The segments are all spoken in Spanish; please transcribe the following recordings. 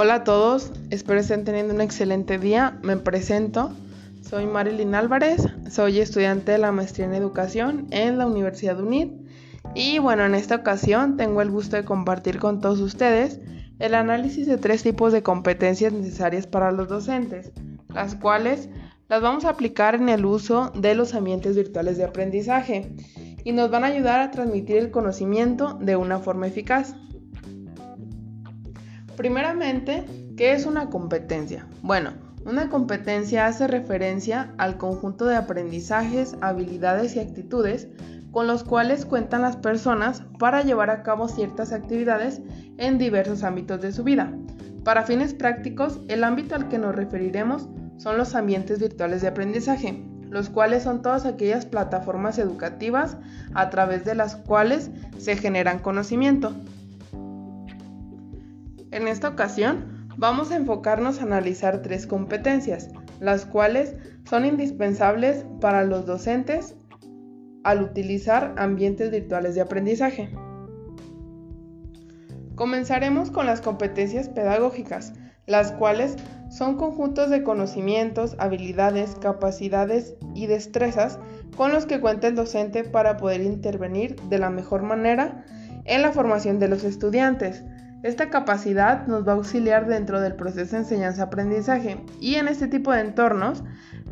Hola a todos, espero estén teniendo un excelente día. Me presento, soy Marilyn Álvarez, soy estudiante de la maestría en educación en la Universidad UNID y bueno, en esta ocasión tengo el gusto de compartir con todos ustedes el análisis de tres tipos de competencias necesarias para los docentes, las cuales las vamos a aplicar en el uso de los ambientes virtuales de aprendizaje y nos van a ayudar a transmitir el conocimiento de una forma eficaz. Primeramente, ¿qué es una competencia? Bueno, una competencia hace referencia al conjunto de aprendizajes, habilidades y actitudes con los cuales cuentan las personas para llevar a cabo ciertas actividades en diversos ámbitos de su vida. Para fines prácticos, el ámbito al que nos referiremos son los ambientes virtuales de aprendizaje, los cuales son todas aquellas plataformas educativas a través de las cuales se generan conocimiento. En esta ocasión vamos a enfocarnos a analizar tres competencias, las cuales son indispensables para los docentes al utilizar ambientes virtuales de aprendizaje. Comenzaremos con las competencias pedagógicas, las cuales son conjuntos de conocimientos, habilidades, capacidades y destrezas con los que cuenta el docente para poder intervenir de la mejor manera en la formación de los estudiantes, esta capacidad nos va a auxiliar dentro del proceso de enseñanza-aprendizaje y en este tipo de entornos,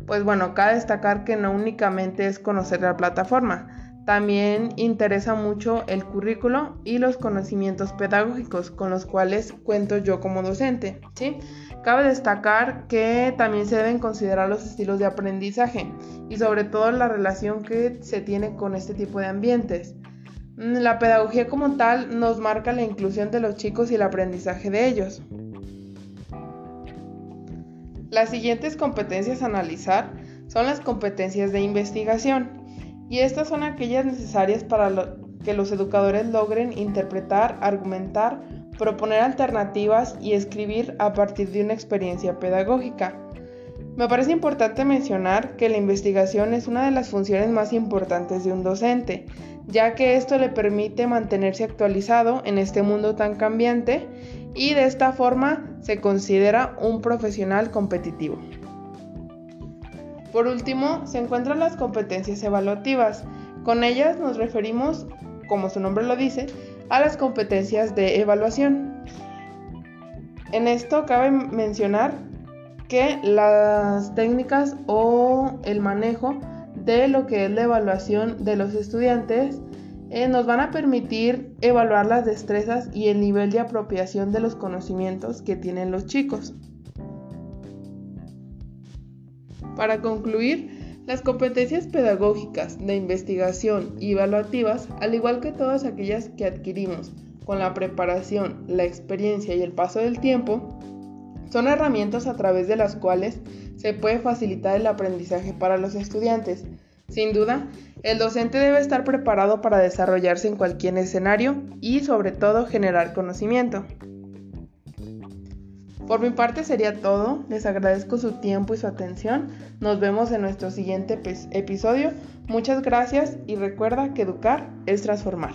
pues bueno, cabe destacar que no únicamente es conocer la plataforma, también interesa mucho el currículo y los conocimientos pedagógicos con los cuales cuento yo como docente. ¿sí? Cabe destacar que también se deben considerar los estilos de aprendizaje y sobre todo la relación que se tiene con este tipo de ambientes. La pedagogía como tal nos marca la inclusión de los chicos y el aprendizaje de ellos. Las siguientes competencias a analizar son las competencias de investigación y estas son aquellas necesarias para que los educadores logren interpretar, argumentar, proponer alternativas y escribir a partir de una experiencia pedagógica. Me parece importante mencionar que la investigación es una de las funciones más importantes de un docente, ya que esto le permite mantenerse actualizado en este mundo tan cambiante y de esta forma se considera un profesional competitivo. Por último, se encuentran las competencias evaluativas. Con ellas nos referimos, como su nombre lo dice, a las competencias de evaluación. En esto cabe mencionar que las técnicas o el manejo de lo que es la evaluación de los estudiantes eh, nos van a permitir evaluar las destrezas y el nivel de apropiación de los conocimientos que tienen los chicos. Para concluir, las competencias pedagógicas, de investigación y evaluativas, al igual que todas aquellas que adquirimos con la preparación, la experiencia y el paso del tiempo, son herramientas a través de las cuales se puede facilitar el aprendizaje para los estudiantes. Sin duda, el docente debe estar preparado para desarrollarse en cualquier escenario y sobre todo generar conocimiento. Por mi parte sería todo, les agradezco su tiempo y su atención, nos vemos en nuestro siguiente episodio, muchas gracias y recuerda que educar es transformar.